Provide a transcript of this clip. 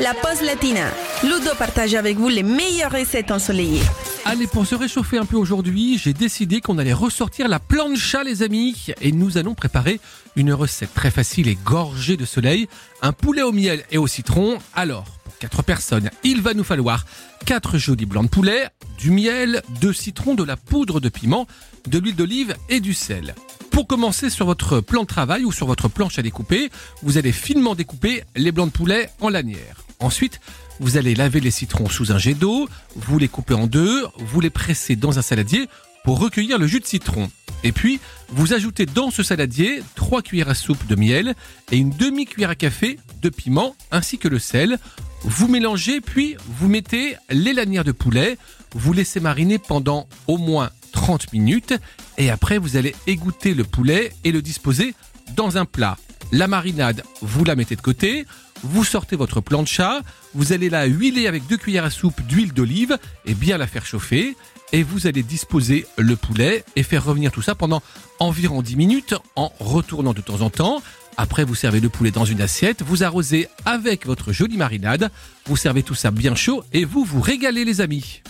la pause latina. Ludo partage avec vous les meilleures recettes ensoleillées. Allez, pour se réchauffer un peu aujourd'hui, j'ai décidé qu'on allait ressortir la plancha, les amis. Et nous allons préparer une recette très facile et gorgée de soleil. Un poulet au miel et au citron. Alors, pour 4 personnes, il va nous falloir 4 jolis blancs de poulet, du miel, 2 citrons, de la poudre de piment, de l'huile d'olive et du sel. Pour commencer sur votre plan de travail ou sur votre planche à découper, vous allez finement découper les blancs de poulet en lanières. Ensuite, vous allez laver les citrons sous un jet d'eau, vous les coupez en deux, vous les pressez dans un saladier pour recueillir le jus de citron. Et puis, vous ajoutez dans ce saladier 3 cuillères à soupe de miel et une demi-cuillère à café de piment ainsi que le sel. Vous mélangez puis vous mettez les lanières de poulet, vous laissez mariner pendant au moins 30 minutes et après vous allez égoutter le poulet et le disposer dans un plat. La marinade, vous la mettez de côté, vous sortez votre plancha, vous allez la huiler avec deux cuillères à soupe d'huile d'olive et bien la faire chauffer et vous allez disposer le poulet et faire revenir tout ça pendant environ 10 minutes en retournant de temps en temps. Après, vous servez le poulet dans une assiette, vous arrosez avec votre jolie marinade, vous servez tout ça bien chaud et vous vous régalez les amis.